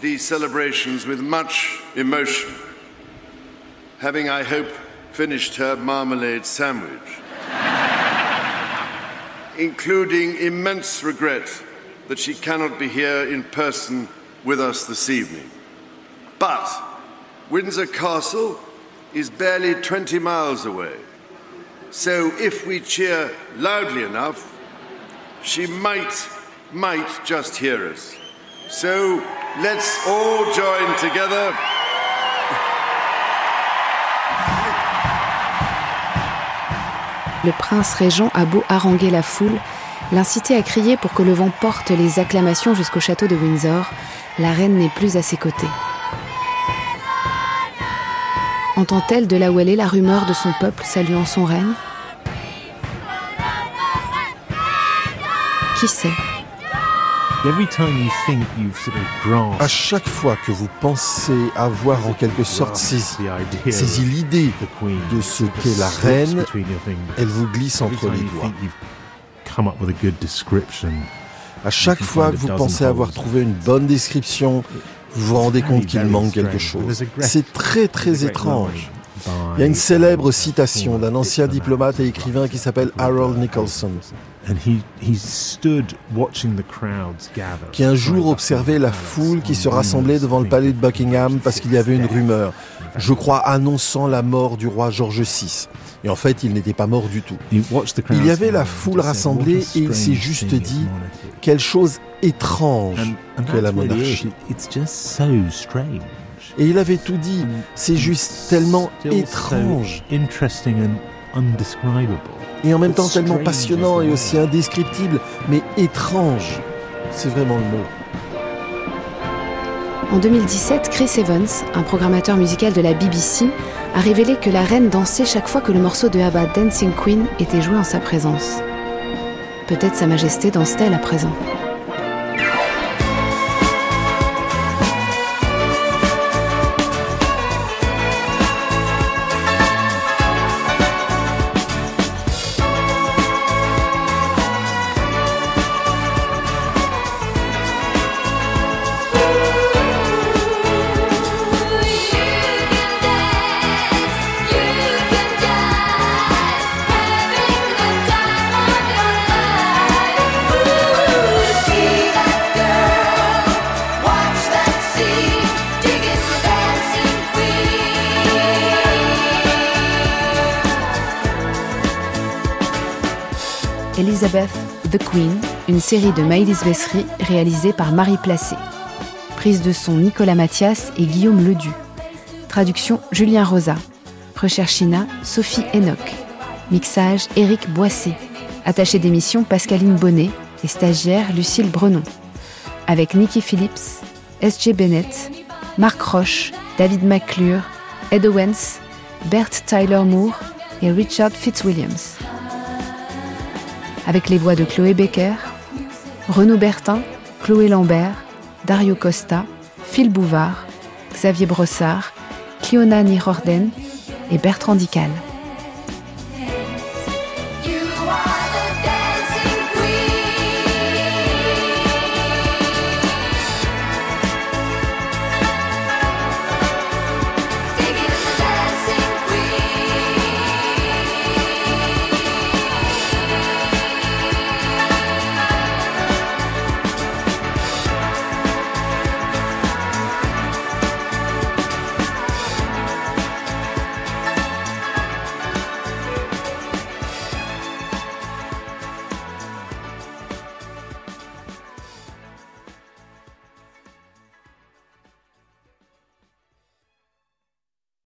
these celebrations with much emotion, having, I hope, finished her marmalade sandwich, including immense regret that she cannot be here in person with us this evening. But Windsor Castle is barely 20 miles away. So if we cheer loudly enough, she might, might just hear us. So let's all join together. Le prince régent a beau haranguer la foule, l'inciter à crier pour que le vent porte les acclamations jusqu'au château de Windsor, la reine n'est plus à ses côtés. Entend-elle de là où elle est la rumeur de son peuple saluant son règne? Qui sait? À chaque fois que vous pensez avoir en quelque sorte saisi, saisi l'idée de ce qu'est la reine, elle vous glisse entre les doigts. À chaque fois que vous pensez avoir trouvé une bonne description, vous vous rendez compte qu'il manque quelque chose. C'est très très étrange. Il y a une célèbre citation d'un ancien diplomate et écrivain qui s'appelle Harold Nicholson, qui un jour observait la foule qui se rassemblait devant le palais de Buckingham parce qu'il y avait une rumeur, je crois annonçant la mort du roi George VI. Et en fait, il n'était pas mort du tout. Il y avait la foule rassemblée et il s'est juste dit quelle chose étrange que la monarchie. Et il avait tout dit. C'est juste tellement étrange. Et en même temps tellement passionnant et aussi indescriptible, mais étrange. C'est vraiment le mot. En 2017, Chris Evans, un programmateur musical de la BBC, a révélé que la reine dansait chaque fois que le morceau de ABBA Dancing Queen était joué en sa présence. Peut-être Sa Majesté danse-t-elle à présent. Elizabeth the Queen, une série de Maïlis Bessery réalisée par Marie Placé. Prise de son Nicolas Mathias et Guillaume Ledu. Traduction Julien Rosa. Recherche China Sophie Enoch. Mixage Éric Boissé. Attaché d'émission Pascaline Bonnet et stagiaire Lucille Brenon. Avec Nikki Phillips, S.J. Bennett, Marc Roche, David McClure, Ed Owens, Bert Tyler Moore et Richard Fitzwilliams avec les voix de Chloé Becker, Renaud Bertin, Chloé Lambert, Dario Costa, Phil Bouvard, Xavier Brossard, Cleona Nirorden et Bertrand Dical.